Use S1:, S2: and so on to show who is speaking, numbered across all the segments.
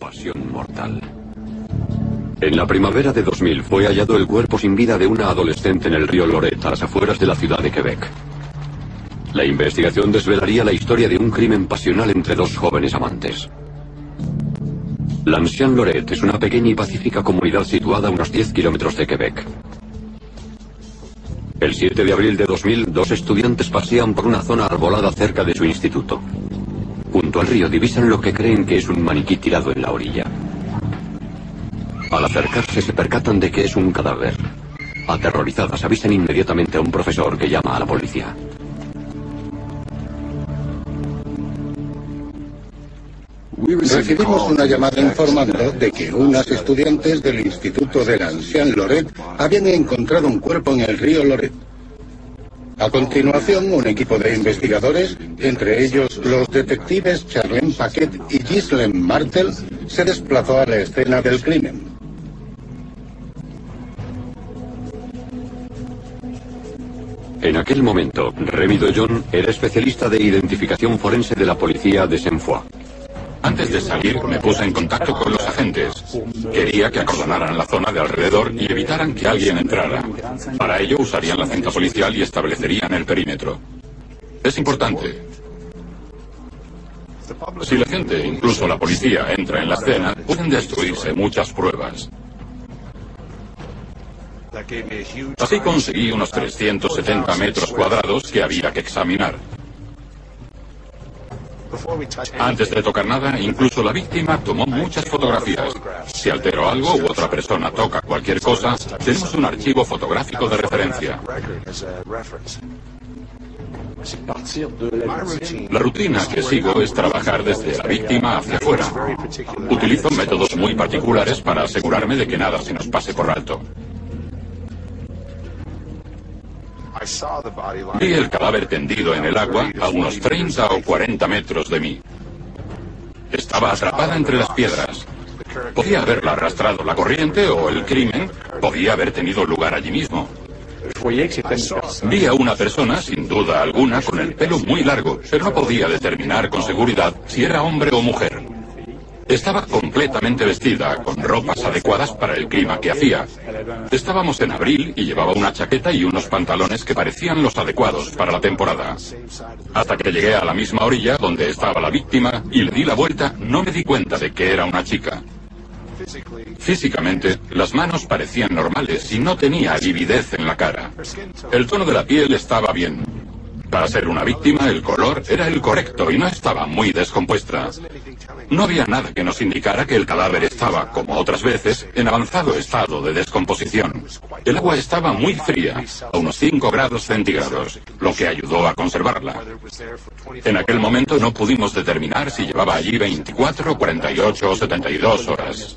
S1: Pasión mortal. En la primavera de 2000 fue hallado el cuerpo sin vida de una adolescente en el río Loret, a las afueras de la ciudad de Quebec. La investigación desvelaría la historia de un crimen pasional entre dos jóvenes amantes. L'Ancien Loret es una pequeña y pacífica comunidad situada a unos 10 kilómetros de Quebec. El 7 de abril de 2000, dos estudiantes pasean por una zona arbolada cerca de su instituto. Junto al río divisan lo que creen que es un maniquí tirado en la orilla. Al acercarse se percatan de que es un cadáver. Aterrorizadas avisan inmediatamente a un profesor que llama a la policía.
S2: Recibimos una llamada informando de que unas estudiantes del Instituto de la Ancien Loret habían encontrado un cuerpo en el río Loret. A continuación, un equipo de investigadores, entre ellos los detectives Charlene Paquet y Ghislaine Martel, se desplazó a la escena del crimen.
S1: En aquel momento, Remy John era especialista de identificación forense de la policía de Saint-Foy.
S3: Antes de salir me puse en contacto con los agentes. Quería que acordonaran la zona de alrededor y evitaran que alguien entrara. Para ello usarían la cinta policial y establecerían el perímetro. Es importante. Si la gente, incluso la policía, entra en la escena, pueden destruirse muchas pruebas. Así conseguí unos 370 metros cuadrados que había que examinar. Antes de tocar nada, incluso la víctima tomó muchas fotografías. Si alteró algo u otra persona toca cualquier cosa, tenemos un archivo fotográfico de referencia. La rutina que sigo es trabajar desde la víctima hacia afuera. Utilizo métodos muy particulares para asegurarme de que nada se nos pase por alto. Vi el cadáver tendido en el agua a unos 30 o 40 metros de mí. Estaba atrapada entre las piedras. Podía haberla arrastrado la corriente o el crimen podía haber tenido lugar allí mismo. Vi a una persona, sin duda alguna, con el pelo muy largo, pero no podía determinar con seguridad si era hombre o mujer. Estaba completamente vestida, con ropas adecuadas para el clima que hacía. Estábamos en abril y llevaba una chaqueta y unos pantalones que parecían los adecuados para la temporada. Hasta que llegué a la misma orilla donde estaba la víctima y le di la vuelta, no me di cuenta de que era una chica. Físicamente, las manos parecían normales y no tenía lividez en la cara. El tono de la piel estaba bien. Para ser una víctima, el color era el correcto y no estaba muy descompuesta. No había nada que nos indicara que el cadáver estaba, como otras veces, en avanzado estado de descomposición. El agua estaba muy fría, a unos 5 grados centígrados, lo que ayudó a conservarla. En aquel momento no pudimos determinar si llevaba allí 24, 48 o 72 horas.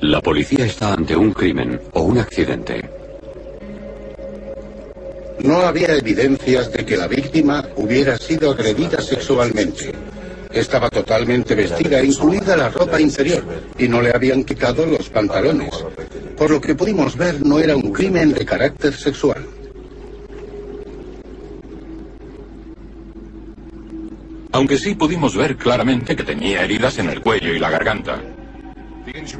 S1: La policía está ante un crimen o un accidente.
S2: No había evidencias de que la víctima hubiera sido agredida sexualmente. Estaba totalmente vestida, incluida la ropa interior, y no le habían quitado los pantalones. Por lo que pudimos ver, no era un crimen de carácter sexual.
S3: Aunque sí pudimos ver claramente que tenía heridas en el cuello y la garganta.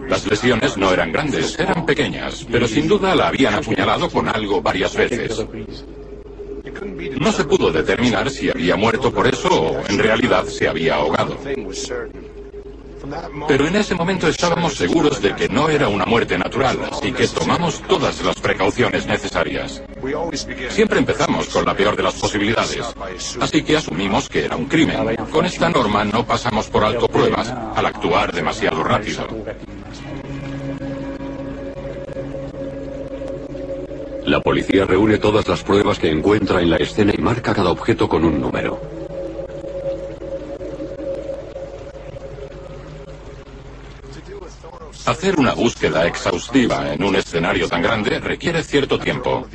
S3: Las lesiones no eran grandes, eran pequeñas, pero sin duda la habían apuñalado con algo varias veces. No se pudo determinar si había muerto por eso o en realidad se había ahogado. Pero en ese momento estábamos seguros de que no era una muerte natural, así que tomamos todas las precauciones necesarias. Siempre empezamos con la peor de las posibilidades, así que asumimos que era un crimen. Con esta norma no pasamos por alto pruebas al actuar demasiado rápido.
S1: La policía reúne todas las pruebas que encuentra en la escena y marca cada objeto con un número.
S3: Hacer una búsqueda exhaustiva en un escenario tan grande requiere cierto tiempo.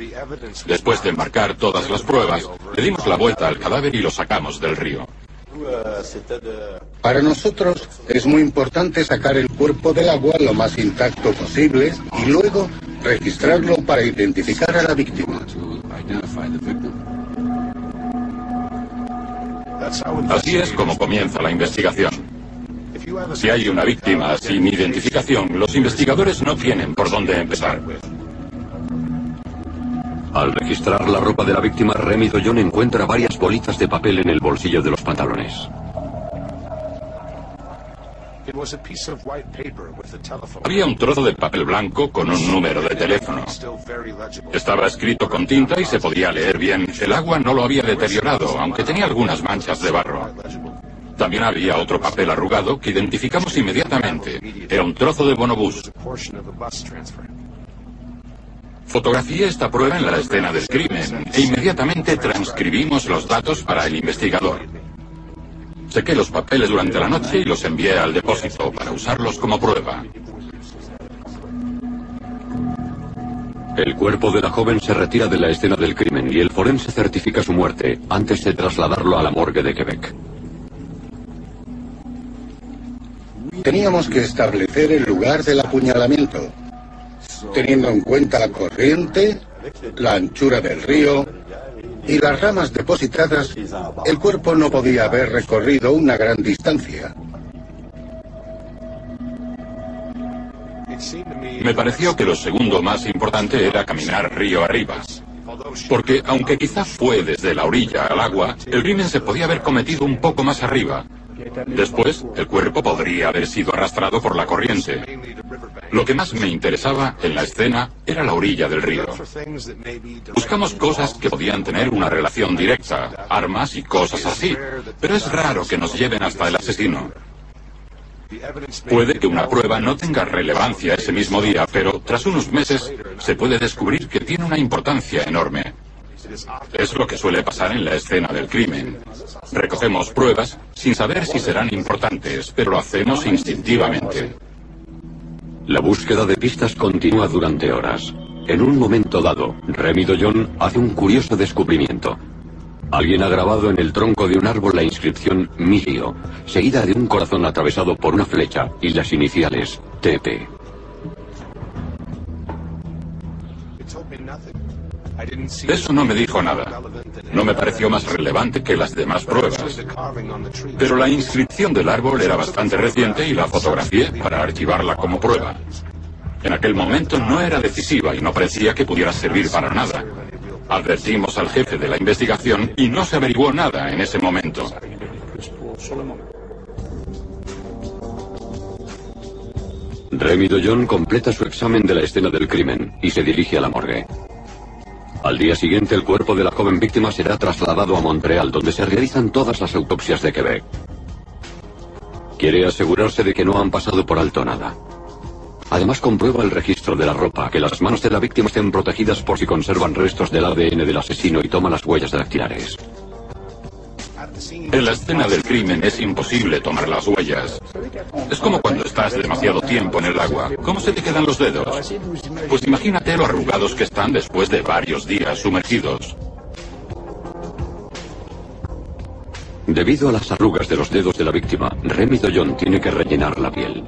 S3: Después de marcar todas las pruebas, le dimos la vuelta al cadáver y lo sacamos del río.
S2: Para nosotros es muy importante sacar el cuerpo del agua lo más intacto posible y luego registrarlo para identificar a la víctima.
S3: Así es como comienza la investigación. Si hay una víctima sin identificación, los investigadores no tienen por dónde empezar.
S1: Al registrar la ropa de la víctima, Remy Doyon encuentra varias bolitas de papel en el bolsillo de los pantalones.
S3: Había un trozo de papel blanco con un número de teléfono. Estaba escrito con tinta y se podía leer bien. El agua no lo había deteriorado, aunque tenía algunas manchas de barro. También había otro papel arrugado que identificamos inmediatamente. Era un trozo de bonobús. Fotografié esta prueba en la escena del crimen e inmediatamente transcribimos los datos para el investigador. Sequé los papeles durante la noche y los envié al depósito para usarlos como prueba.
S1: El cuerpo de la joven se retira de la escena del crimen y el forense certifica su muerte antes de trasladarlo a la morgue de Quebec.
S2: Teníamos que establecer el lugar del apuñalamiento, teniendo en cuenta la corriente, la anchura del río y las ramas depositadas, el cuerpo no podía haber recorrido una gran distancia.
S3: Me pareció que lo segundo más importante era caminar río arriba. Porque aunque quizá fue desde la orilla al agua, el crimen se podía haber cometido un poco más arriba, Después, el cuerpo podría haber sido arrastrado por la corriente. Lo que más me interesaba en la escena era la orilla del río. Buscamos cosas que podían tener una relación directa, armas y cosas así, pero es raro que nos lleven hasta el asesino. Puede que una prueba no tenga relevancia ese mismo día, pero tras unos meses se puede descubrir que tiene una importancia enorme. Es lo que suele pasar en la escena del crimen. Recogemos pruebas sin saber si serán importantes, pero lo hacemos instintivamente.
S1: La búsqueda de pistas continúa durante horas. En un momento dado, Remy Doyon hace un curioso descubrimiento. Alguien ha grabado en el tronco de un árbol la inscripción Migio, seguida de un corazón atravesado por una flecha y las iniciales TP.
S3: Eso no me dijo nada. No me pareció más relevante que las demás pruebas. Pero la inscripción del árbol era bastante reciente y la fotografié para archivarla como prueba. En aquel momento no era decisiva y no parecía que pudiera servir para nada. Advertimos al jefe de la investigación y no se averiguó nada en ese momento.
S1: Remy Doyon completa su examen de la escena del crimen y se dirige a la morgue. Al día siguiente el cuerpo de la joven víctima será trasladado a Montreal, donde se realizan todas las autopsias de Quebec. Quiere asegurarse de que no han pasado por alto nada. Además comprueba el registro de la ropa, que las manos de la víctima estén protegidas por si conservan restos del ADN del asesino y toma las huellas dactilares.
S3: En la escena del crimen es imposible tomar las huellas. Es como cuando estás demasiado tiempo en el agua. ¿Cómo se te quedan los dedos? Pues imagínate lo arrugados que están después de varios días sumergidos.
S1: Debido a las arrugas de los dedos de la víctima, Remy Doyon tiene que rellenar la piel.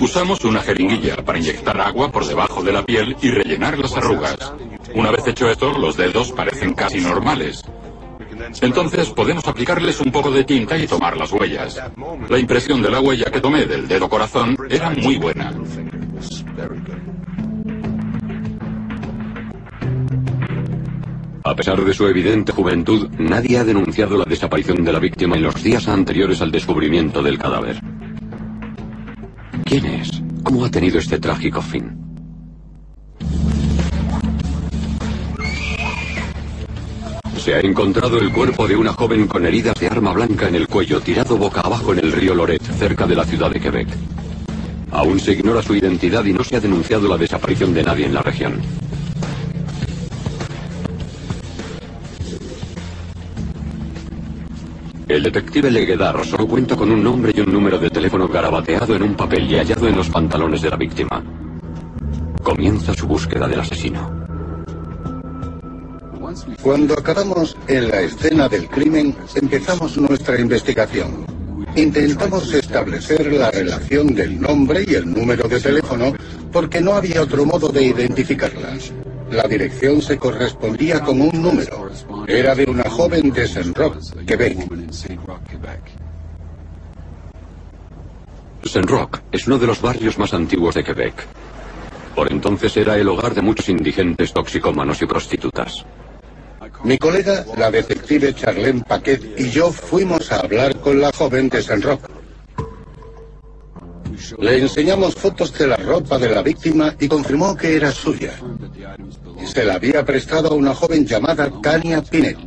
S3: Usamos una jeringuilla para inyectar agua por debajo de la piel y rellenar las arrugas. Una vez hecho esto, los dedos parecen casi normales. Entonces podemos aplicarles un poco de tinta y tomar las huellas. La impresión de la huella que tomé del dedo corazón era muy buena.
S1: A pesar de su evidente juventud, nadie ha denunciado la desaparición de la víctima en los días anteriores al descubrimiento del cadáver. ¿Quién es? ¿Cómo ha tenido este trágico fin? Se ha encontrado el cuerpo de una joven con heridas de arma blanca en el cuello, tirado boca abajo en el río Loret, cerca de la ciudad de Quebec. Aún se ignora su identidad y no se ha denunciado la desaparición de nadie en la región. El detective Leguedar solo cuenta con un nombre y un número de teléfono garabateado en un papel y hallado en los pantalones de la víctima. Comienza su búsqueda del asesino.
S2: Cuando acabamos en la escena del crimen, empezamos nuestra investigación. Intentamos establecer la relación del nombre y el número de teléfono porque no había otro modo de identificarlas. La dirección se correspondía con un número. Era de una joven de Saint Roch, Quebec.
S1: Saint Roch es uno de los barrios más antiguos de Quebec. Por entonces era el hogar de muchos indigentes toxicómanos y prostitutas.
S2: Mi colega, la detective Charlene Paquet y yo fuimos a hablar con la joven de Saint Roch. Le enseñamos fotos de la ropa de la víctima y confirmó que era suya. Se la había prestado a una joven llamada Tania Pinet.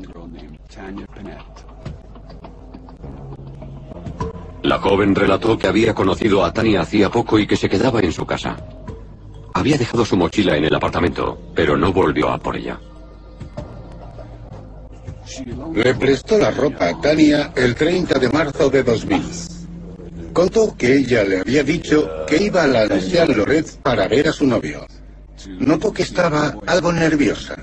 S1: La joven relató que había conocido a Tania hacía poco y que se quedaba en su casa. Había dejado su mochila en el apartamento, pero no volvió a por ella.
S2: Le prestó la ropa a Tania el 30 de marzo de 2000. Contó que ella le había dicho que iba a la ancian Loret para ver a su novio. Notó que estaba algo nerviosa.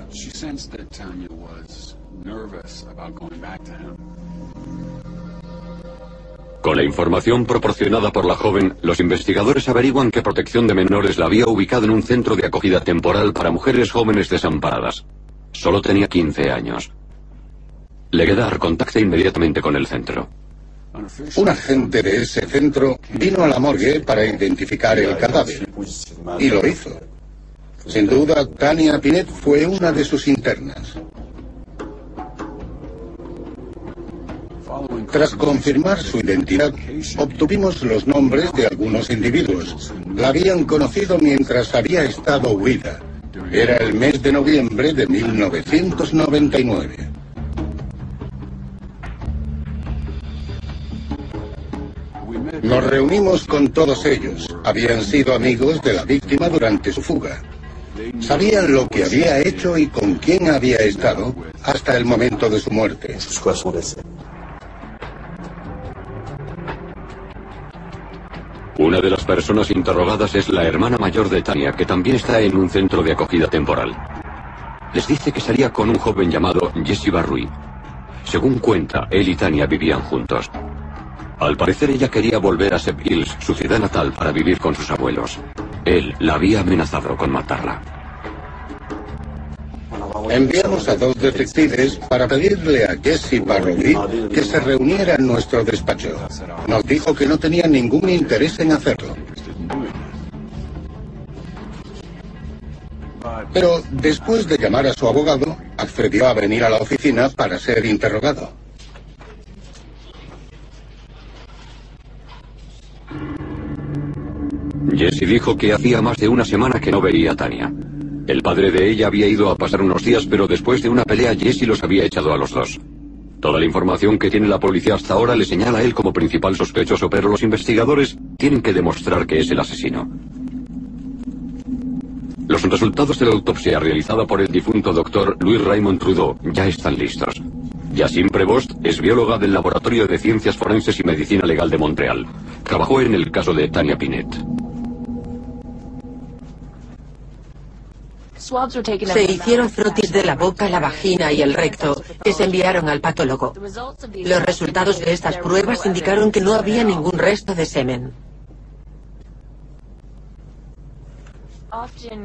S1: Con la información proporcionada por la joven, los investigadores averiguan que Protección de Menores la había ubicado en un centro de acogida temporal para mujeres jóvenes desamparadas. Solo tenía 15 años. Leguedar contacta inmediatamente con el centro.
S2: Un agente de ese centro vino a la morgue para identificar el cadáver. Y lo hizo. Sin duda, Tania Pinet fue una de sus internas. Tras confirmar su identidad, obtuvimos los nombres de algunos individuos. La habían conocido mientras había estado huida. Era el mes de noviembre de 1999. Nos reunimos con todos ellos. Habían sido amigos de la víctima durante su fuga. Sabían lo que había hecho y con quién había estado hasta el momento de su muerte.
S1: Una de las personas interrogadas es la hermana mayor de Tania, que también está en un centro de acogida temporal. Les dice que salía con un joven llamado Jesse Barrui. Según cuenta, él y Tania vivían juntos. Al parecer ella quería volver a Seb Hills, su ciudad natal, para vivir con sus abuelos. Él la había amenazado con matarla.
S2: Enviamos a dos detectives para pedirle a Jesse Barrowby que se reuniera en nuestro despacho. Nos dijo que no tenía ningún interés en hacerlo. Pero después de llamar a su abogado, accedió a venir a la oficina para ser interrogado.
S1: Jesse dijo que hacía más de una semana que no veía a Tania. El padre de ella había ido a pasar unos días, pero después de una pelea Jesse los había echado a los dos. Toda la información que tiene la policía hasta ahora le señala a él como principal sospechoso, pero los investigadores tienen que demostrar que es el asesino. Los resultados de la autopsia realizada por el difunto doctor Louis Raymond Trudeau ya están listos. Yacine Prevost es bióloga del Laboratorio de Ciencias Forenses y Medicina Legal de Montreal. Trabajó en el caso de Tania Pinet.
S4: Se hicieron frotis de la boca, la vagina y el recto, que se enviaron al patólogo. Los resultados de estas pruebas indicaron que no había ningún resto de semen.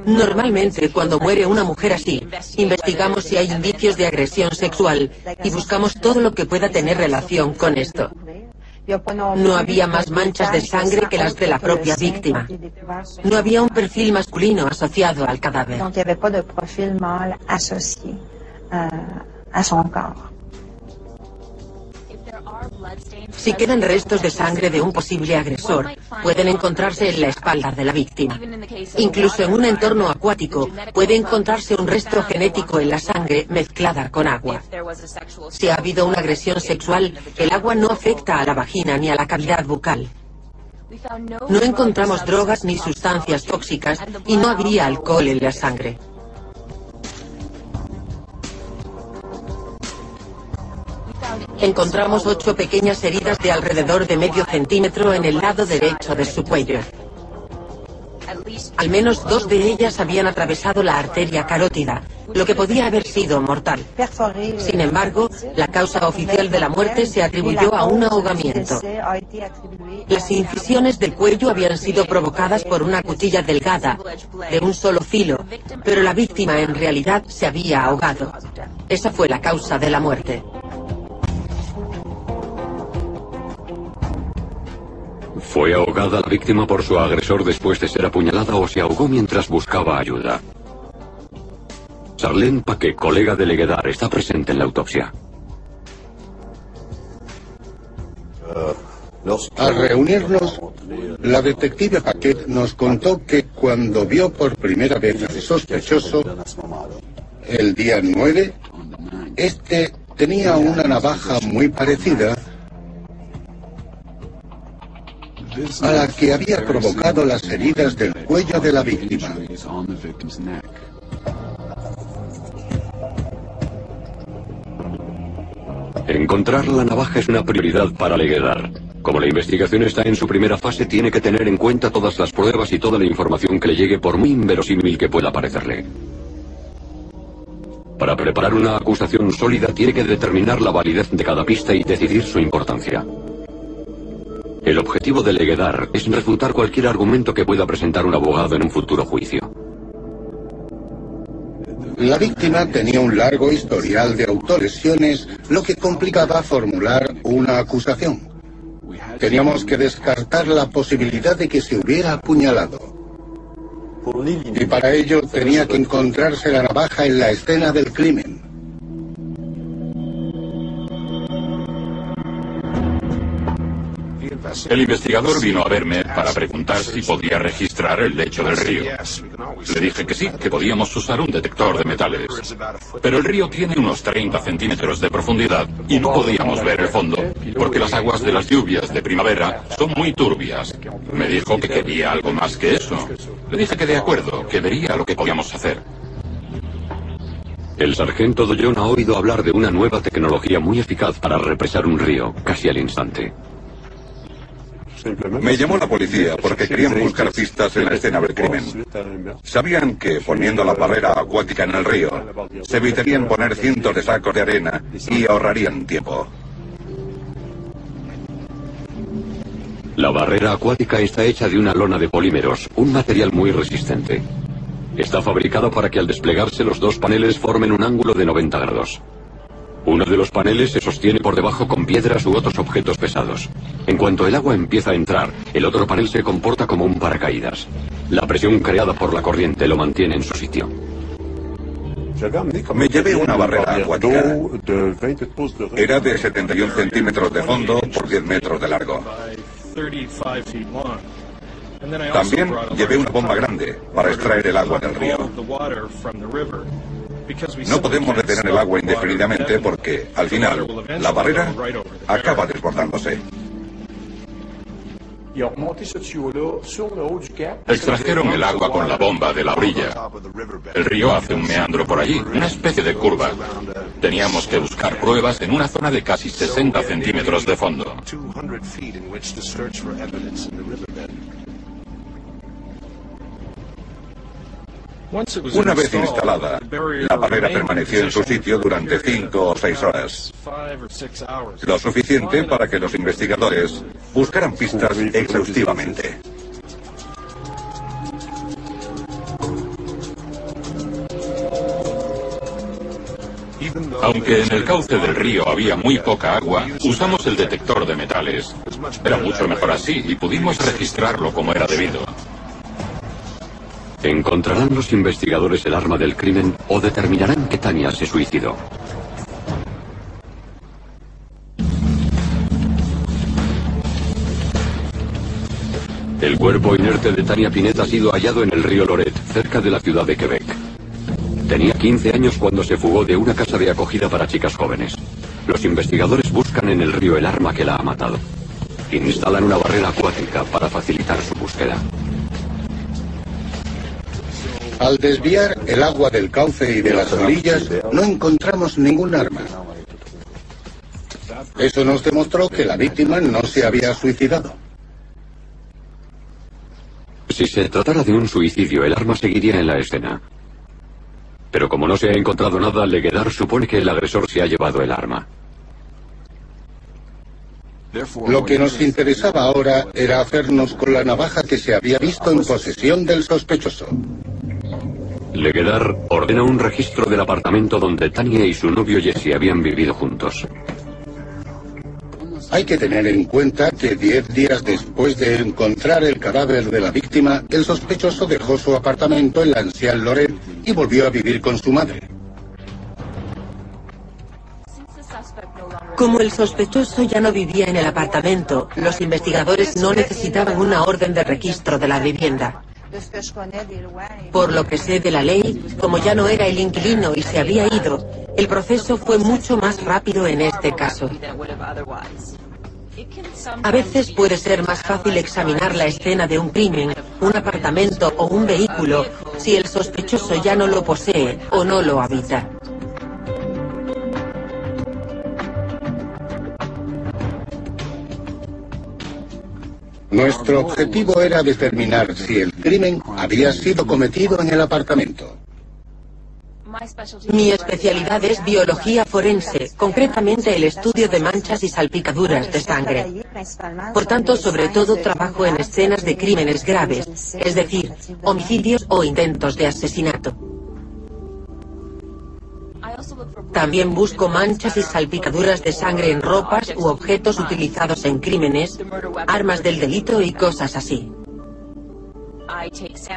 S4: Normalmente, cuando muere una mujer así, investigamos si hay indicios de agresión sexual y buscamos todo lo que pueda tener relación con esto. No había más manchas de sangre que las de la propia víctima. No había un perfil masculino asociado al cadáver. Si quedan restos de sangre de un posible agresor, pueden encontrarse en la espalda de la víctima. Incluso en un entorno acuático puede encontrarse un resto genético en la sangre mezclada con agua. Si ha habido una agresión sexual, el agua no afecta a la vagina ni a la cavidad bucal. No encontramos drogas ni sustancias tóxicas y no había alcohol en la sangre. Encontramos ocho pequeñas heridas de alrededor de medio centímetro en el lado derecho de su cuello. Al menos dos de ellas habían atravesado la arteria carótida, lo que podía haber sido mortal. Sin embargo, la causa oficial de la muerte se atribuyó a un ahogamiento. Las incisiones del cuello habían sido provocadas por una cuchilla delgada, de un solo filo, pero la víctima en realidad se había ahogado. Esa fue la causa de la muerte.
S1: ¿Fue ahogada la víctima por su agresor después de ser apuñalada o se ahogó mientras buscaba ayuda? Charlene Paquet, colega de Leguedar, está presente en la autopsia.
S2: Al reunirnos, la detective Paquet nos contó que cuando vio por primera vez al sospechoso, el día 9, este tenía una navaja muy parecida a la que había provocado las heridas del cuello de la víctima.
S1: Encontrar la navaja es una prioridad para Leguedar. Como la investigación está en su primera fase, tiene que tener en cuenta todas las pruebas y toda la información que le llegue por muy inverosímil que pueda parecerle. Para preparar una acusación sólida tiene que determinar la validez de cada pista y decidir su importancia. El objetivo de Leguedar es refutar cualquier argumento que pueda presentar un abogado en un futuro juicio.
S2: La víctima tenía un largo historial de autolesiones, lo que complicaba formular una acusación. Teníamos que descartar la posibilidad de que se hubiera apuñalado. Y para ello tenía que encontrarse la navaja en la escena del crimen.
S3: El investigador vino a verme para preguntar si podía registrar el lecho del río. Le dije que sí, que podíamos usar un detector de metales. Pero el río tiene unos 30 centímetros de profundidad y no podíamos ver el fondo, porque las aguas de las lluvias de primavera son muy turbias. Me dijo que quería algo más que eso. Le dije que de acuerdo, que vería lo que podíamos hacer.
S1: El sargento Doyon ha oído hablar de una nueva tecnología muy eficaz para represar un río, casi al instante.
S5: Me llamó la policía porque querían buscar pistas en la escena del crimen. Sabían que poniendo la barrera acuática en el río, se evitarían poner cientos de sacos de arena y ahorrarían tiempo.
S1: La barrera acuática está hecha de una lona de polímeros, un material muy resistente. Está fabricado para que al desplegarse los dos paneles formen un ángulo de 90 grados. Uno de los paneles se sostiene por debajo con piedras u otros objetos pesados. En cuanto el agua empieza a entrar, el otro panel se comporta como un paracaídas. La presión creada por la corriente lo mantiene en su sitio.
S5: Me llevé una barrera acuática. Era de 71 centímetros de fondo por 10 metros de largo. También llevé una bomba grande para extraer el agua del río. No podemos detener el agua indefinidamente porque, al final, la barrera acaba desbordándose.
S3: Extrajeron el agua con la bomba de la orilla. El río hace un meandro por allí, una especie de curva. Teníamos que buscar pruebas en una zona de casi 60 centímetros de fondo.
S5: Una vez instalada, la barrera permaneció en su sitio durante cinco o seis horas. Lo suficiente para que los investigadores buscaran pistas exhaustivamente.
S3: Aunque en el cauce del río había muy poca agua, usamos el detector de metales. Era mucho mejor así y pudimos registrarlo como era debido.
S1: ¿Encontrarán los investigadores el arma del crimen o determinarán que Tania se suicidó? El cuerpo inerte de Tania Pinet ha sido hallado en el río Loret, cerca de la ciudad de Quebec. Tenía 15 años cuando se fugó de una casa de acogida para chicas jóvenes. Los investigadores buscan en el río el arma que la ha matado. instalan una barrera acuática para facilitar su búsqueda.
S2: Al desviar el agua del cauce y de las orillas, no encontramos ningún arma. Eso nos demostró que la víctima no se había suicidado.
S1: Si se tratara de un suicidio, el arma seguiría en la escena. Pero como no se ha encontrado nada, Leguedar supone que el agresor se ha llevado el arma.
S2: Lo que nos interesaba ahora era hacernos con la navaja que se había visto en posesión del sospechoso.
S1: Leguedar ordena un registro del apartamento donde Tania y su novio Jesse habían vivido juntos.
S2: Hay que tener en cuenta que diez días después de encontrar el cadáver de la víctima, el sospechoso dejó su apartamento en la ancian Loret y volvió a vivir con su madre.
S4: Como el sospechoso ya no vivía en el apartamento, los investigadores no necesitaban una orden de registro de la vivienda. Por lo que sé de la ley, como ya no era el inquilino y se había ido, el proceso fue mucho más rápido en este caso. A veces puede ser más fácil examinar la escena de un crimen, un apartamento o un vehículo si el sospechoso ya no lo posee o no lo habita.
S2: Nuestro objetivo era determinar si el crimen había sido cometido en el apartamento.
S4: Mi especialidad es biología forense, concretamente el estudio de manchas y salpicaduras de sangre. Por tanto, sobre todo trabajo en escenas de crímenes graves, es decir, homicidios o intentos de asesinato. También busco manchas y salpicaduras de sangre en ropas u objetos utilizados en crímenes, armas del delito y cosas así.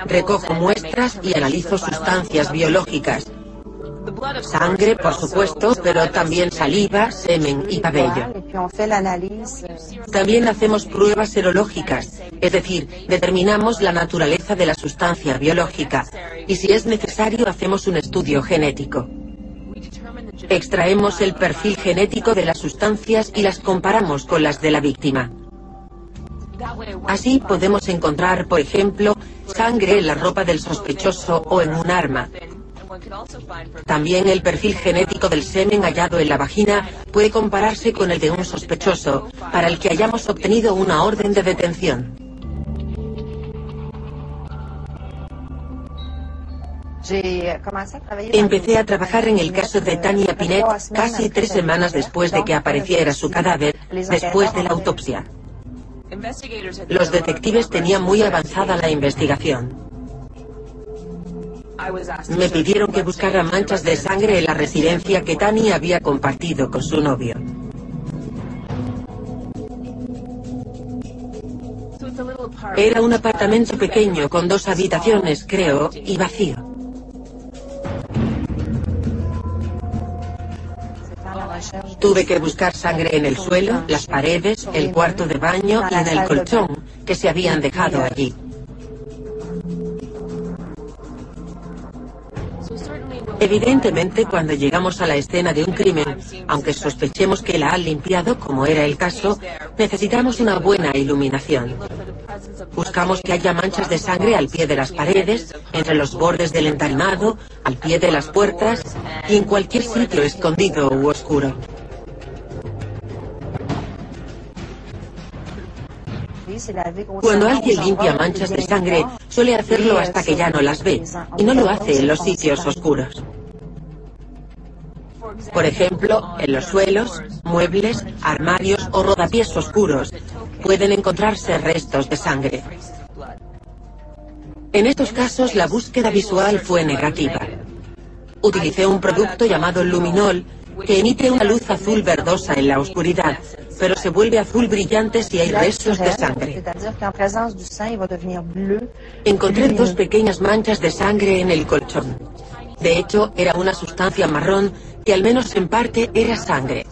S4: Recojo muestras y analizo sustancias biológicas. Sangre, por supuesto, pero también saliva, semen y cabello. También hacemos pruebas serológicas, es decir, determinamos la naturaleza de la sustancia biológica y si es necesario hacemos un estudio genético. Extraemos el perfil genético de las sustancias y las comparamos con las de la víctima. Así podemos encontrar, por ejemplo, sangre en la ropa del sospechoso o en un arma. También el perfil genético del semen hallado en la vagina puede compararse con el de un sospechoso, para el que hayamos obtenido una orden de detención. Empecé a trabajar en el caso de Tania Pinet casi tres semanas después de que apareciera su cadáver, después de la autopsia. Los detectives tenían muy avanzada la investigación. Me pidieron que buscara manchas de sangre en la residencia que Tania había compartido con su novio. Era un apartamento pequeño con dos habitaciones, creo, y vacío. Tuve que buscar sangre en el suelo, las paredes, el cuarto de baño y en el colchón que se habían dejado allí. Evidentemente, cuando llegamos a la escena de un crimen, aunque sospechemos que la han limpiado, como era el caso, necesitamos una buena iluminación. Buscamos que haya manchas de sangre al pie de las paredes, entre los bordes del entarimado, al pie de las puertas y en cualquier sitio escondido u oscuro. Cuando alguien limpia manchas de sangre, suele hacerlo hasta que ya no las ve, y no lo hace en los sitios oscuros. Por ejemplo, en los suelos, muebles, armarios o rodapiés oscuros pueden encontrarse restos de sangre. En estos casos la búsqueda visual fue negativa. Utilicé un producto llamado luminol que emite una luz azul verdosa en la oscuridad, pero se vuelve azul brillante si hay restos de sangre. Encontré dos pequeñas manchas de sangre en el colchón. De hecho, era una sustancia marrón que al menos en parte era sangre.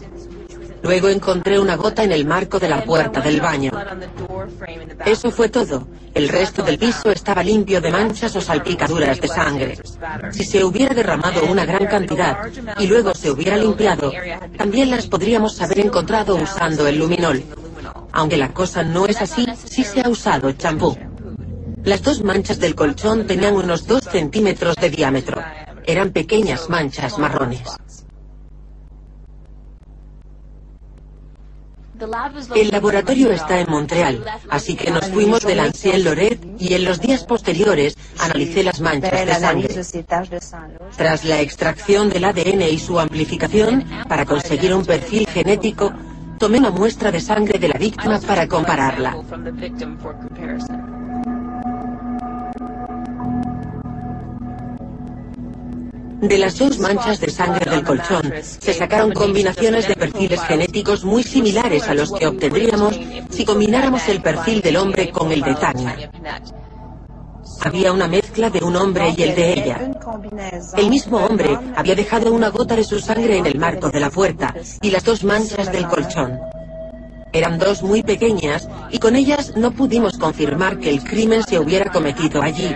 S4: Luego encontré una gota en el marco de la puerta del baño. Eso fue todo. El resto del piso estaba limpio de manchas o salpicaduras de sangre. Si se hubiera derramado una gran cantidad y luego se hubiera limpiado, también las podríamos haber encontrado usando el luminol. Aunque la cosa no es así, sí se ha usado champú. Las dos manchas del colchón tenían unos 2 centímetros de diámetro. Eran pequeñas manchas marrones. El laboratorio está en Montreal, así que nos fuimos de Lancien Loret y en los días posteriores analicé las manchas de sangre. Tras la extracción del ADN y su amplificación, para conseguir un perfil genético, tomé una muestra de sangre de la víctima para compararla. De las dos manchas de sangre del colchón se sacaron combinaciones de perfiles genéticos muy similares a los que obtendríamos si combináramos el perfil del hombre con el de Tania. Había una mezcla de un hombre y el de ella. El mismo hombre había dejado una gota de su sangre en el marco de la puerta y las dos manchas del colchón. Eran dos muy pequeñas y con ellas no pudimos confirmar que el crimen se hubiera cometido allí,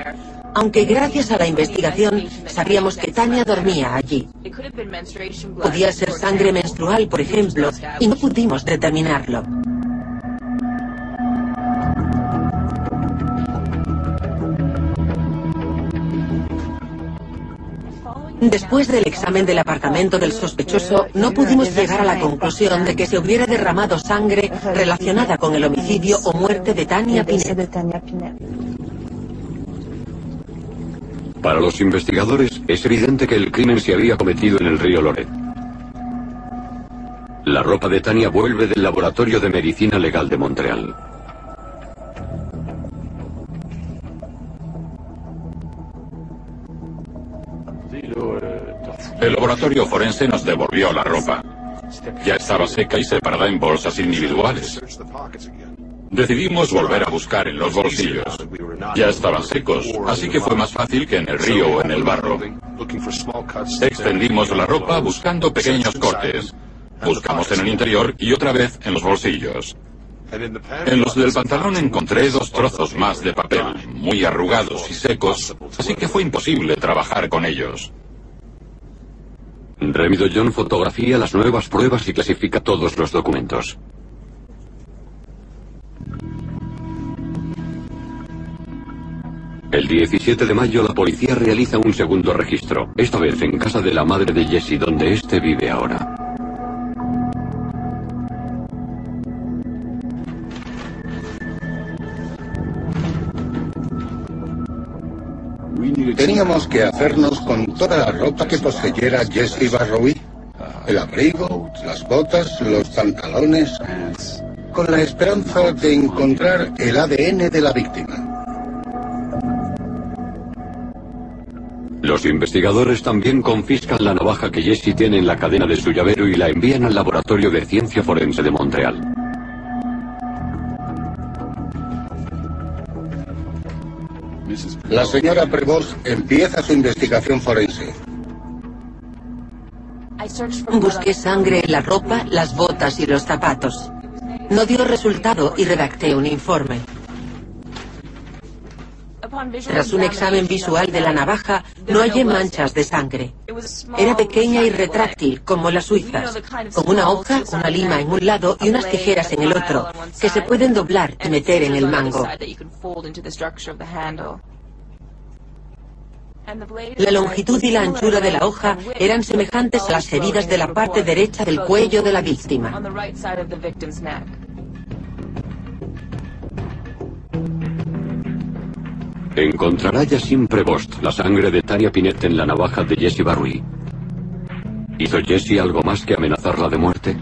S4: aunque gracias a la investigación sabíamos que Tania dormía allí. Podía ser sangre menstrual, por ejemplo, y no pudimos determinarlo. Después del examen del apartamento del sospechoso, no pudimos llegar a la conclusión de que se hubiera derramado sangre relacionada con el homicidio o muerte de Tania Pinet.
S1: Para los investigadores es evidente que el crimen se había cometido en el río Loret. La ropa de Tania vuelve del Laboratorio de Medicina Legal de Montreal.
S3: El laboratorio forense nos devolvió la ropa. Ya estaba seca y separada en bolsas individuales. Decidimos volver a buscar en los bolsillos. Ya estaban secos, así que fue más fácil que en el río o en el barro. Extendimos la ropa buscando pequeños cortes. Buscamos en el interior y otra vez en los bolsillos. En los del pantalón encontré dos trozos más de papel, muy arrugados y secos, así que fue imposible trabajar con ellos.
S1: Remido John fotografía las nuevas pruebas y clasifica todos los documentos. El 17 de mayo la policía realiza un segundo registro, esta vez en casa de la madre de Jesse, donde éste vive ahora.
S2: Teníamos que hacernos con toda la ropa que poseyera Jesse Barrowi. El abrigo, las botas, los pantalones, con la esperanza de encontrar el ADN de la víctima.
S1: Los investigadores también confiscan la navaja que Jesse tiene en la cadena de su llavero y la envían al Laboratorio de Ciencia Forense de Montreal.
S2: La señora Prevost empieza su investigación forense.
S4: Busqué sangre en la ropa, las botas y los zapatos. No dio resultado y redacté un informe. Tras un examen visual de la navaja, no hallé manchas de sangre. Era pequeña y retráctil, como las suizas, con una hoja, una lima en un lado y unas tijeras en el otro, que se pueden doblar y meter en el mango. La longitud y la anchura de la hoja eran semejantes a las heridas de la parte derecha del cuello de la víctima.
S1: Encontrará Yassin Prevost la sangre de Tania Pinet en la navaja de Jesse Barui. ¿Hizo Jesse algo más que amenazarla de muerte?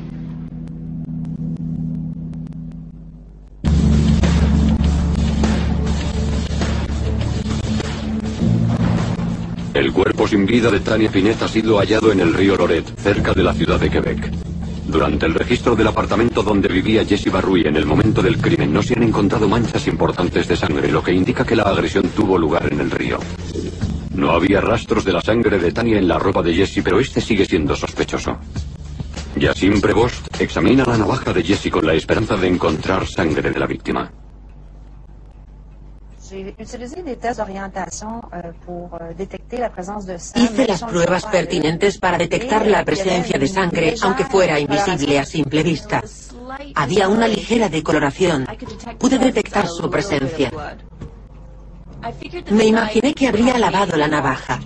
S1: El cuerpo sin vida de Tania Pinet ha sido hallado en el río Loret, cerca de la ciudad de Quebec. Durante el registro del apartamento donde vivía Jesse Barrui en el momento del crimen no se han encontrado manchas importantes de sangre, lo que indica que la agresión tuvo lugar en el río. No había rastros de la sangre de Tania en la ropa de Jesse, pero este sigue siendo sospechoso. Yassin Prevost examina la navaja de Jesse con la esperanza de encontrar sangre de la víctima.
S4: Hice las pruebas pertinentes para detectar la presencia de sangre, aunque fuera invisible a simple vista. Había una ligera decoloración. Pude detectar su presencia. Me imaginé que habría lavado la navaja.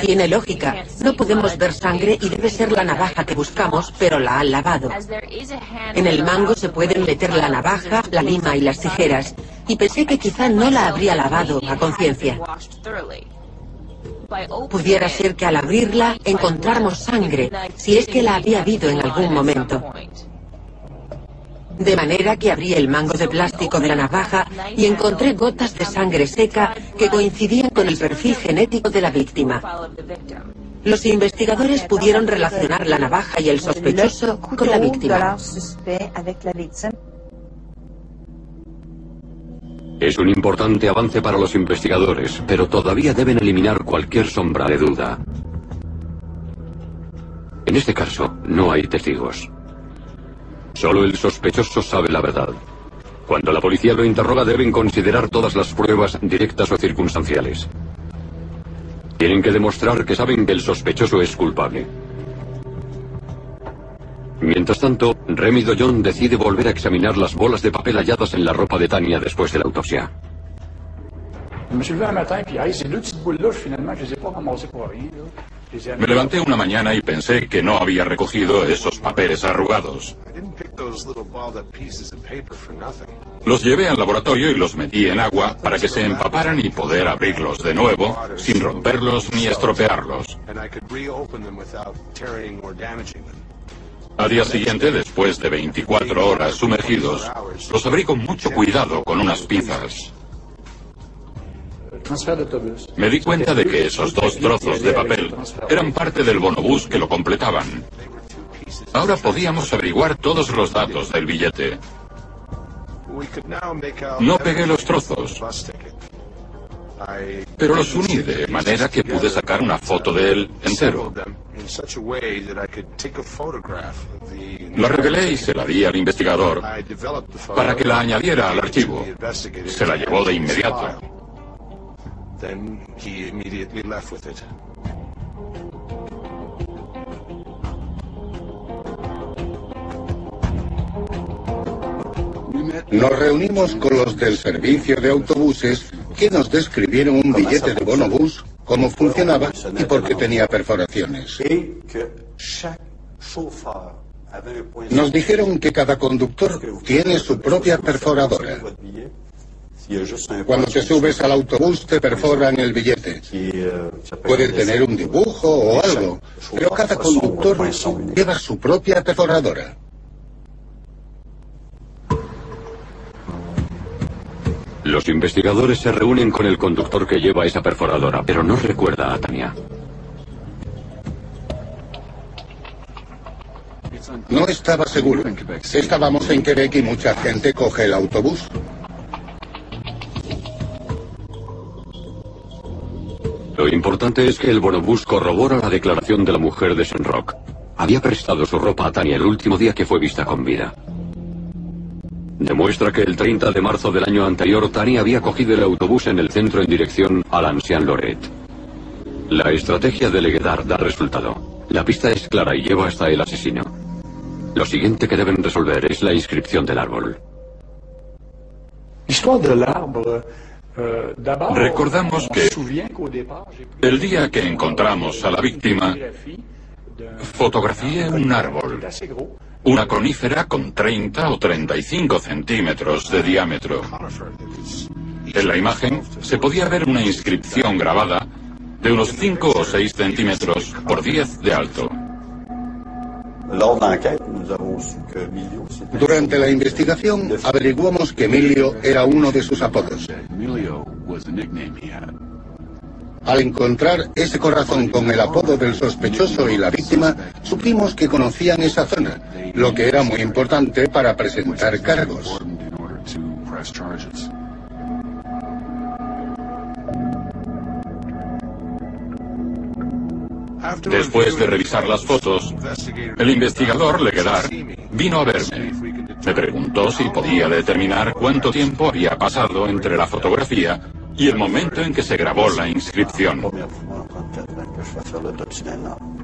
S4: Tiene lógica. No podemos ver sangre y debe ser la navaja que buscamos, pero la han lavado. En el mango se pueden meter la navaja, la lima y las tijeras, y pensé que quizá no la habría lavado a conciencia. Pudiera ser que al abrirla encontráramos sangre, si es que la había habido en algún momento. De manera que abrí el mango de plástico de la navaja y encontré gotas de sangre seca que coincidían con el perfil genético de la víctima. Los investigadores pudieron relacionar la navaja y el sospechoso con la víctima.
S1: Es un importante avance para los investigadores, pero todavía deben eliminar cualquier sombra de duda. En este caso, no hay testigos. Solo el sospechoso sabe la verdad. Cuando la policía lo interroga deben considerar todas las pruebas directas o circunstanciales. Tienen que demostrar que saben que el sospechoso es culpable. Mientras tanto, Remy Doyon decide volver a examinar las bolas de papel halladas en la ropa de Tania después de la autopsia.
S3: Me levanté una mañana y pensé que no había recogido esos papeles arrugados. Los llevé al laboratorio y los metí en agua para que se empaparan y poder abrirlos de nuevo sin romperlos ni estropearlos. Al día siguiente, después de 24 horas sumergidos, los abrí con mucho cuidado con unas pinzas. Me di cuenta de que esos dos trozos de papel eran parte del bonobús que lo completaban. Ahora podíamos averiguar todos los datos del billete. No pegué los trozos, pero los uní de manera que pude sacar una foto de él entero. La revelé y se la di al investigador para que la añadiera al archivo. Se la llevó de inmediato.
S2: Nos reunimos con los del servicio de autobuses que nos describieron un billete de bonobús, cómo funcionaba y por qué tenía perforaciones. Nos dijeron que cada conductor tiene su propia perforadora. Cuando te subes al autobús te perforan el billete. Puede tener un dibujo o algo, pero cada conductor lleva su propia perforadora.
S1: Los investigadores se reúnen con el conductor que lleva esa perforadora, pero no recuerda a Tania.
S2: No estaba seguro. Estábamos en Quebec y mucha gente coge el autobús.
S1: Lo importante es que el bonobús corrobora la declaración de la mujer de Senrock. Había prestado su ropa a Tania el último día que fue vista con vida. Demuestra que el 30 de marzo del año anterior Tania había cogido el autobús en el centro en dirección a Ancien Loret. La estrategia de Leguedar da resultado. La pista es clara y lleva hasta el asesino. Lo siguiente que deben resolver es la inscripción del árbol.
S3: Recordamos que el día que encontramos a la víctima, fotografié un árbol, una conífera con 30 o 35 centímetros de diámetro. En la imagen se podía ver una inscripción grabada de unos 5 o 6 centímetros por 10 de alto.
S2: Durante la investigación averiguamos que Emilio era uno de sus apodos. Al encontrar ese corazón con el apodo del sospechoso y la víctima, supimos que conocían esa zona, lo que era muy importante para presentar cargos.
S3: Después de revisar las fotos, el investigador Leguedar vino a verme. Me preguntó si podía determinar cuánto tiempo había pasado entre la fotografía y el momento en que se grabó la inscripción.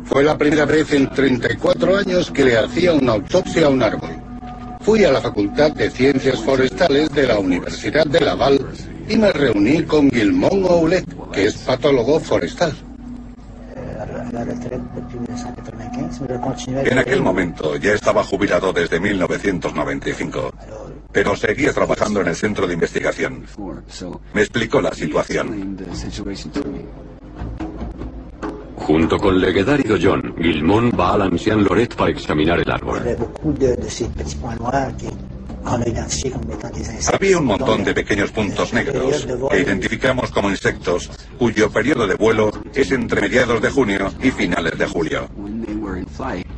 S2: Fue la primera vez en 34 años que le hacía una autopsia a un árbol. Fui a la Facultad de Ciencias Forestales de la Universidad de Laval y me reuní con Guilmón Oulet, que es patólogo forestal.
S5: En aquel momento ya estaba jubilado desde 1995, pero seguía trabajando en el centro de investigación. Me explicó la situación.
S1: Junto con Leguedario John, Guilmón va al anciano Loret para examinar el árbol.
S5: Había un montón de pequeños puntos negros que identificamos como insectos cuyo periodo de vuelo es entre mediados de junio y finales de julio.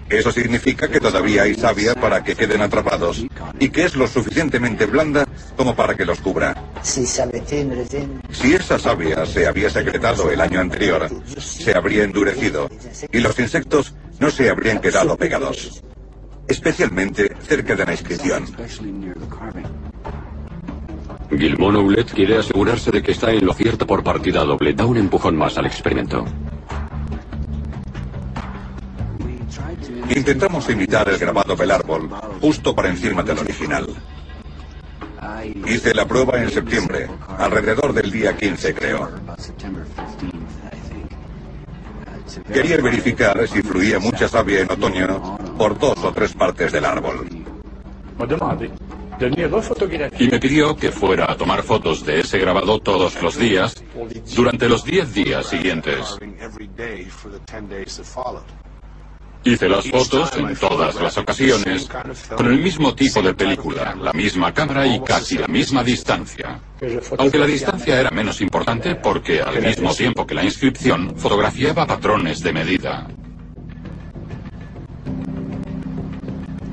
S5: Eso significa que todavía hay savia para que queden atrapados y que es lo suficientemente blanda como para que los cubra. Si esa savia se había secretado el año anterior, se habría endurecido y los insectos no se habrían quedado pegados, especialmente cerca de la inscripción.
S1: Gilmón Oulet quiere asegurarse de que está en lo cierto por partida doble. Da un empujón más al experimento.
S5: Intentamos imitar el grabado del árbol, justo por encima del original. Hice la prueba en septiembre, alrededor del día 15 creo. Quería verificar si fluía mucha savia en otoño por dos o tres partes del árbol.
S3: Y me pidió que fuera a tomar fotos de ese grabado todos los días durante los 10 días siguientes. Hice las fotos en todas las ocasiones con el mismo tipo de película, la misma cámara y casi la misma distancia. Aunque la distancia era menos importante porque al mismo tiempo que la inscripción fotografiaba patrones de medida.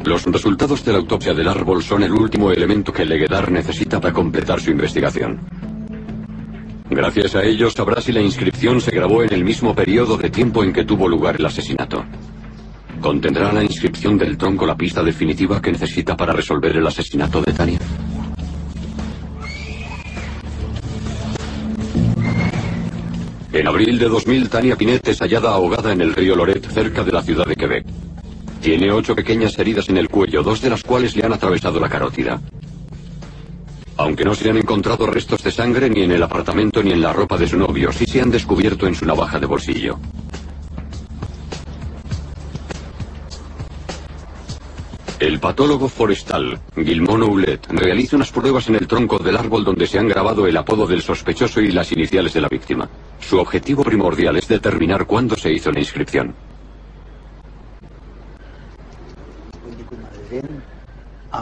S1: Los resultados de la autopsia del árbol son el último elemento que Leguedar necesita para completar su investigación. Gracias a ellos sabrá si la inscripción se grabó en el mismo periodo de tiempo en que tuvo lugar el asesinato. ¿Contendrá la inscripción del tronco la pista definitiva que necesita para resolver el asesinato de Tania? En abril de 2000, Tania Pinet es hallada ahogada en el río Loret, cerca de la ciudad de Quebec. Tiene ocho pequeñas heridas en el cuello, dos de las cuales le han atravesado la carótida. Aunque no se han encontrado restos de sangre ni en el apartamento ni en la ropa de su novio, sí se han descubierto en su navaja de bolsillo. El patólogo forestal, Guilmón Oulet, realiza unas pruebas en el tronco del árbol donde se han grabado el apodo del sospechoso y las iniciales de la víctima. Su objetivo primordial es determinar cuándo se hizo la inscripción.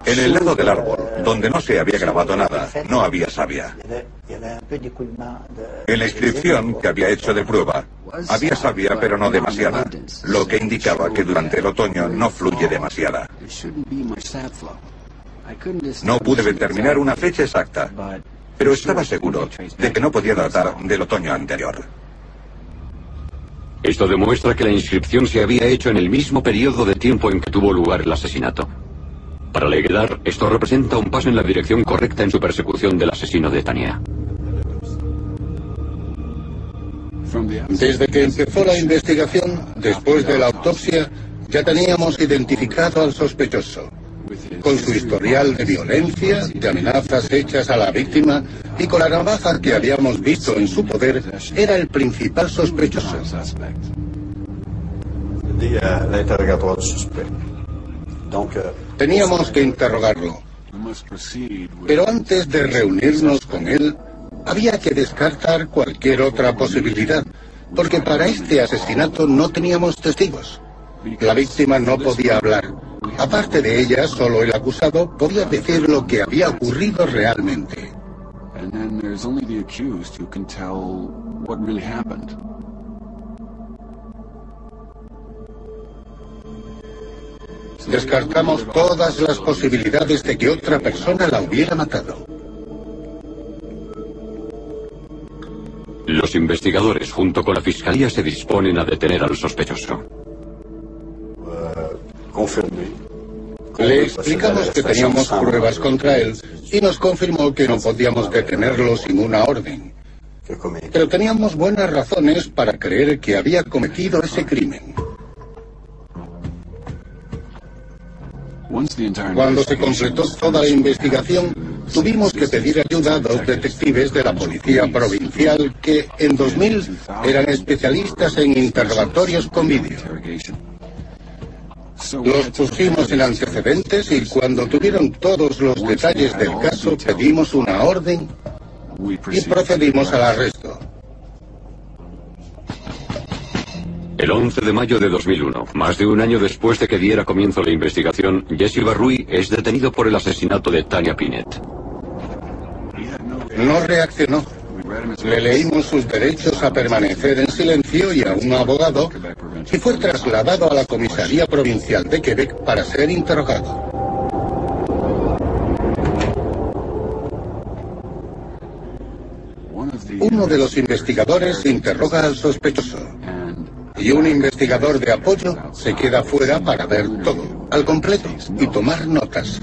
S5: En el lado del árbol, donde no se había grabado nada, no había savia. En la inscripción que había hecho de prueba, había savia pero no demasiada, lo que indicaba que durante el otoño no fluye demasiada. No pude determinar una fecha exacta, pero estaba seguro de que no podía datar del otoño anterior.
S1: Esto demuestra que la inscripción se había hecho en el mismo periodo de tiempo en que tuvo lugar el asesinato. Para Leguedar, esto representa un paso en la dirección correcta en su persecución del asesino de Tania.
S2: Desde que empezó la investigación, después de la autopsia, ya teníamos identificado al sospechoso. Con su historial de violencia, de amenazas hechas a la víctima y con la navaja que habíamos visto en su poder, era el principal sospechoso. Teníamos que interrogarlo. Pero antes de reunirnos con él, había que descartar cualquier otra posibilidad, porque para este asesinato no teníamos testigos. La víctima no podía hablar. Aparte de ella, solo el acusado podía decir lo que había ocurrido realmente. Descartamos todas las posibilidades de que otra persona la hubiera matado.
S1: Los investigadores, junto con la fiscalía, se disponen a detener al sospechoso.
S2: Le explicamos que teníamos pruebas contra él y nos confirmó que no podíamos detenerlo sin una orden. Pero teníamos buenas razones para creer que había cometido ese crimen. Cuando se completó toda la investigación, tuvimos que pedir ayuda a dos detectives de la Policía Provincial que en 2000 eran especialistas en interrogatorios con vídeo. Los pusimos en antecedentes y cuando tuvieron todos los detalles del caso pedimos una orden y procedimos al arresto.
S1: El 11 de mayo de 2001, más de un año después de que diera comienzo la investigación, Jesse Barrui es detenido por el asesinato de Tania Pinet.
S2: No reaccionó. Le leímos sus derechos a permanecer en silencio y a un abogado y fue trasladado a la Comisaría Provincial de Quebec para ser interrogado. Uno de los investigadores interroga al sospechoso y un investigador de apoyo se queda fuera para ver todo, al completo, y tomar notas.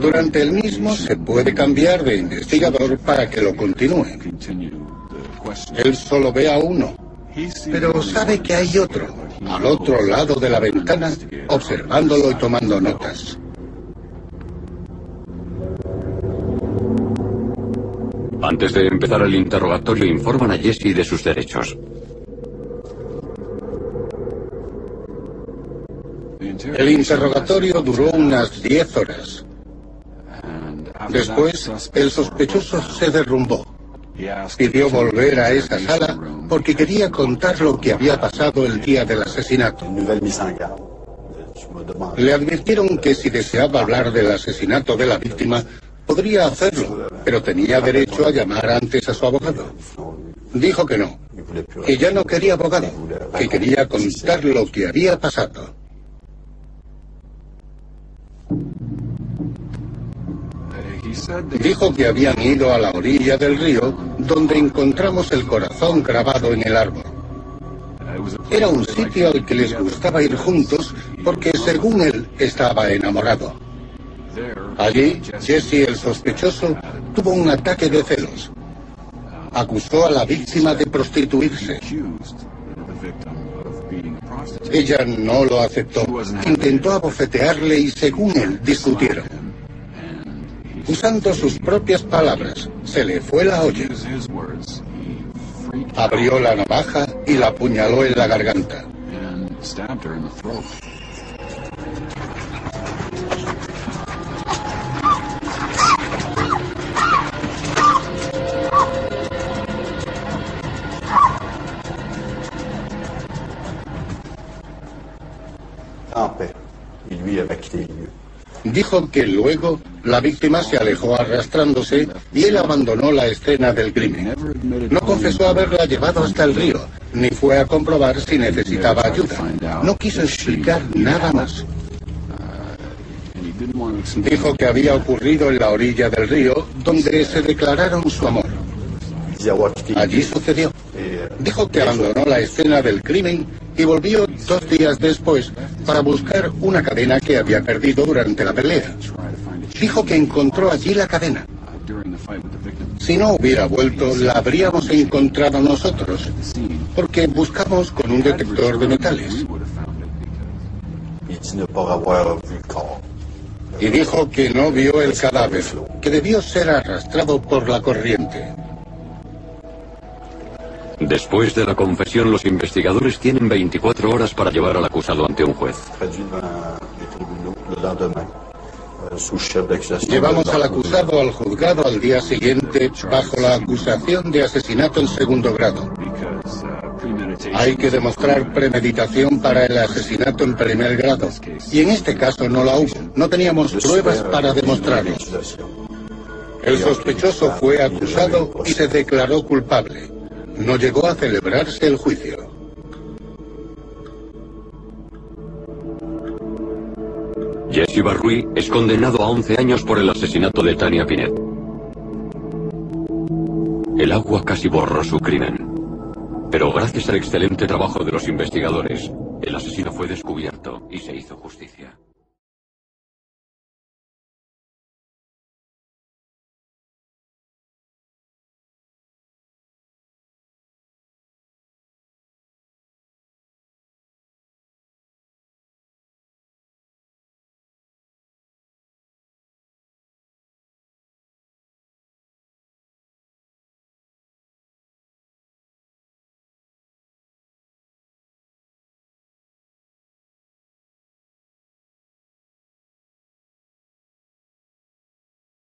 S2: Durante el mismo se puede cambiar de investigador para que lo continúe. Él solo ve a uno, pero sabe que hay otro, al otro lado de la ventana, observándolo y tomando notas.
S1: Antes de empezar el interrogatorio informan a Jesse de sus derechos.
S2: El interrogatorio duró unas 10 horas. Después, el sospechoso se derrumbó. Pidió volver a esa sala porque quería contar lo que había pasado el día del asesinato. Le advirtieron que si deseaba hablar del asesinato de la víctima, podría hacerlo, pero tenía derecho a llamar antes a su abogado. Dijo que no, que ya no quería abogado, que quería contar lo que había pasado. Dijo que habían ido a la orilla del río donde encontramos el corazón grabado en el árbol. Era un sitio al que les gustaba ir juntos porque según él estaba enamorado. Allí, Jesse el sospechoso tuvo un ataque de celos. Acusó a la víctima de prostituirse. Ella no lo aceptó. Intentó abofetearle y según él discutieron. Usando sus propias palabras, se le fue la olla. Abrió la navaja y la apuñaló en la garganta. Dijo que luego la víctima se alejó arrastrándose y él abandonó la escena del crimen. No confesó haberla llevado hasta el río, ni fue a comprobar si necesitaba ayuda. No quiso explicar nada más. Dijo que había ocurrido en la orilla del río, donde se declararon su amor. Allí sucedió. Dijo que abandonó la escena del crimen y volvió dos días después para buscar una cadena que había perdido durante la pelea. Dijo que encontró allí la cadena. Si no hubiera vuelto, la habríamos encontrado nosotros, porque buscamos con un detector de metales. Y dijo que no vio el cadáver, que debió ser arrastrado por la corriente.
S1: Después de la confesión, los investigadores tienen 24 horas para llevar al acusado ante un juez.
S2: Llevamos al acusado al juzgado al día siguiente bajo la acusación de asesinato en segundo grado. Hay que demostrar premeditación para el asesinato en primer grado. Y en este caso no la hubo. No teníamos pruebas para demostrarlo. El sospechoso fue acusado y se declaró culpable. No llegó a celebrarse el juicio.
S1: Jesse Barrui es condenado a 11 años por el asesinato de Tania Pinet. El agua casi borró su crimen. Pero gracias al excelente trabajo de los investigadores, el asesino fue descubierto y se hizo justicia.